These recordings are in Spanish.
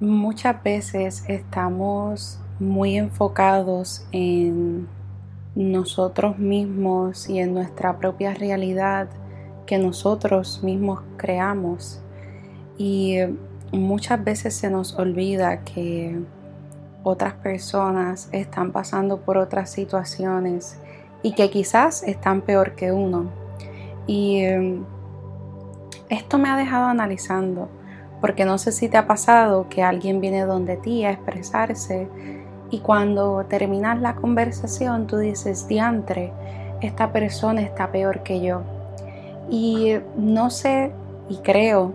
Muchas veces estamos muy enfocados en nosotros mismos y en nuestra propia realidad que nosotros mismos creamos y muchas veces se nos olvida que otras personas están pasando por otras situaciones y que quizás están peor que uno. Y em, esto me ha dejado analizando, porque no sé si te ha pasado que alguien viene donde ti a expresarse y cuando terminas la conversación tú dices, diantre, esta persona está peor que yo. Y no sé y creo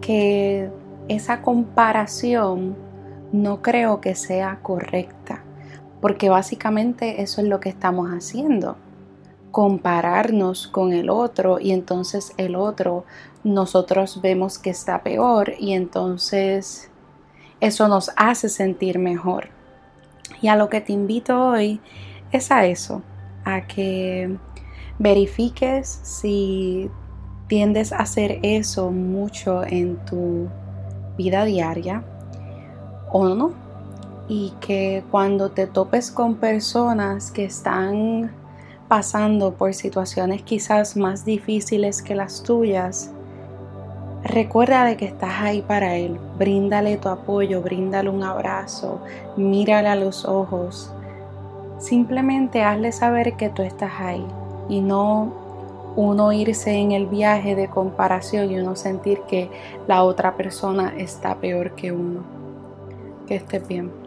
que esa comparación no creo que sea correcta, porque básicamente eso es lo que estamos haciendo, compararnos con el otro y entonces el otro nosotros vemos que está peor y entonces eso nos hace sentir mejor. Y a lo que te invito hoy es a eso, a que verifiques si tiendes a hacer eso mucho en tu vida diaria o no. Y que cuando te topes con personas que están pasando por situaciones quizás más difíciles que las tuyas, recuerda de que estás ahí para él. Bríndale tu apoyo, bríndale un abrazo, mírale a los ojos. Simplemente hazle saber que tú estás ahí y no uno irse en el viaje de comparación y uno sentir que la otra persona está peor que uno. Que esté bien.